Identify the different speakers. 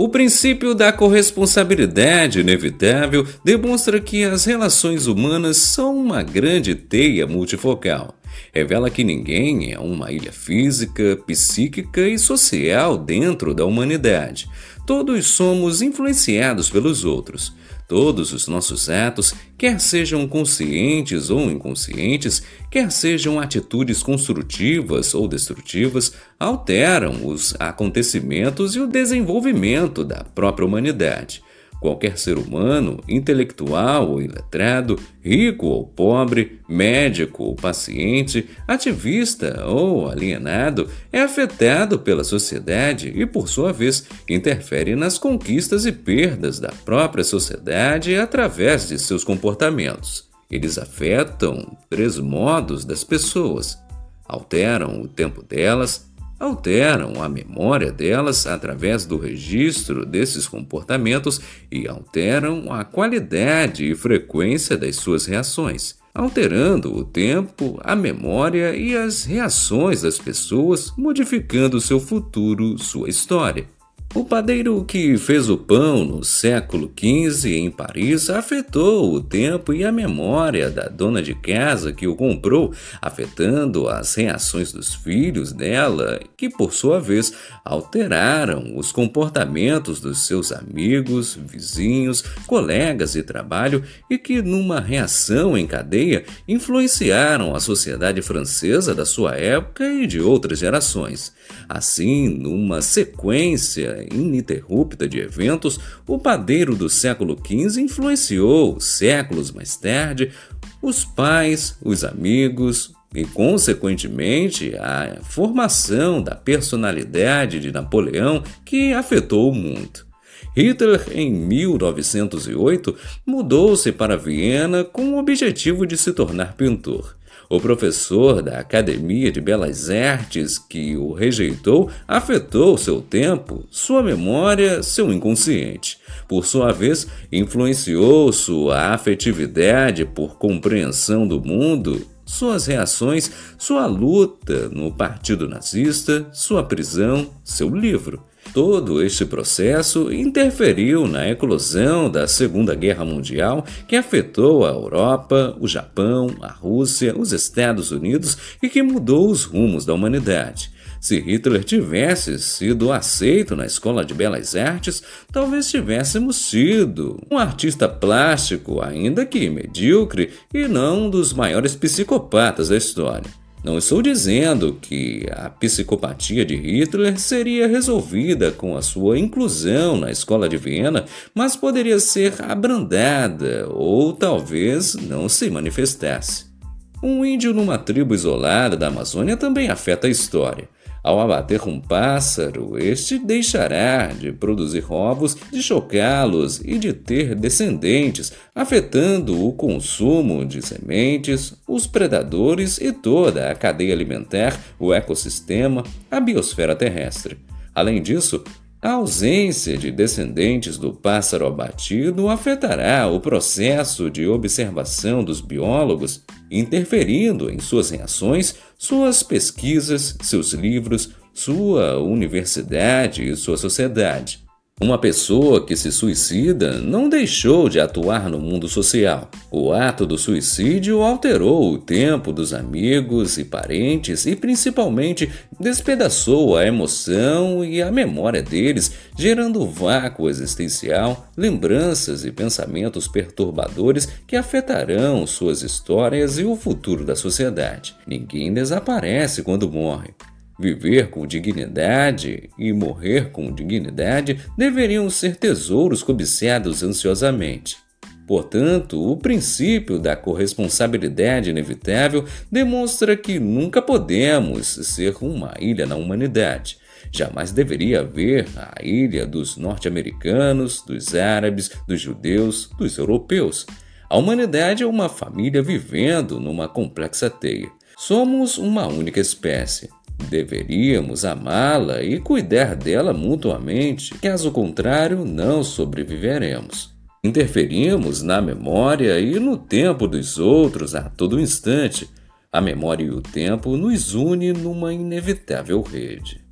Speaker 1: O princípio da corresponsabilidade inevitável demonstra que as relações humanas são uma grande teia multifocal. Revela que ninguém é uma ilha física, psíquica e social dentro da humanidade. Todos somos influenciados pelos outros. Todos os nossos atos, quer sejam conscientes ou inconscientes, quer sejam atitudes construtivas ou destrutivas, alteram os acontecimentos e o desenvolvimento da própria humanidade. Qualquer ser humano, intelectual ou iletrado, rico ou pobre, médico ou paciente, ativista ou alienado, é afetado pela sociedade e, por sua vez, interfere nas conquistas e perdas da própria sociedade através de seus comportamentos. Eles afetam três modos das pessoas: alteram o tempo delas, alteram a memória delas através do registro desses comportamentos e alteram a qualidade e frequência das suas reações, alterando o tempo, a memória e as reações das pessoas, modificando seu futuro, sua história. O padeiro que fez o pão no século XV em Paris afetou o tempo e a memória da dona de casa que o comprou, afetando as reações dos filhos dela, que por sua vez alteraram os comportamentos dos seus amigos, vizinhos, colegas de trabalho e que, numa reação em cadeia, influenciaram a sociedade francesa da sua época e de outras gerações. Assim, numa sequência ininterrupta de eventos, o padeiro do século XV influenciou, séculos mais tarde, os pais, os amigos e, consequentemente, a formação da personalidade de Napoleão que afetou o mundo. Hitler, em 1908, mudou-se para Viena com o objetivo de se tornar pintor. O professor da Academia de Belas Artes que o rejeitou afetou seu tempo, sua memória, seu inconsciente. Por sua vez, influenciou sua afetividade por compreensão do mundo suas reações, sua luta no Partido Nazista, sua prisão, seu livro. Todo este processo interferiu na eclosão da Segunda Guerra Mundial, que afetou a Europa, o Japão, a Rússia, os Estados Unidos e que mudou os rumos da humanidade. Se Hitler tivesse sido aceito na Escola de Belas Artes, talvez tivéssemos sido um artista plástico, ainda que medíocre, e não um dos maiores psicopatas da história. Não estou dizendo que a psicopatia de Hitler seria resolvida com a sua inclusão na escola de Viena, mas poderia ser abrandada ou talvez não se manifestasse. Um índio numa tribo isolada da Amazônia também afeta a história. Ao abater um pássaro, este deixará de produzir ovos, de chocá-los e de ter descendentes, afetando o consumo de sementes, os predadores e toda a cadeia alimentar, o ecossistema, a biosfera terrestre. Além disso, a ausência de descendentes do pássaro abatido afetará o processo de observação dos biólogos, interferindo em suas reações, suas pesquisas, seus livros, sua universidade e sua sociedade. Uma pessoa que se suicida não deixou de atuar no mundo social. O ato do suicídio alterou o tempo dos amigos e parentes e, principalmente, despedaçou a emoção e a memória deles, gerando vácuo existencial, lembranças e pensamentos perturbadores que afetarão suas histórias e o futuro da sociedade. Ninguém desaparece quando morre. Viver com dignidade e morrer com dignidade deveriam ser tesouros cobiçados ansiosamente. Portanto, o princípio da corresponsabilidade inevitável demonstra que nunca podemos ser uma ilha na humanidade. Jamais deveria haver a ilha dos norte-americanos, dos árabes, dos judeus, dos europeus. A humanidade é uma família vivendo numa complexa teia. Somos uma única espécie. Deveríamos amá-la e cuidar dela mutuamente, caso contrário, não sobreviveremos. Interferimos na memória e no tempo dos outros a todo instante. A memória e o tempo nos unem numa inevitável rede.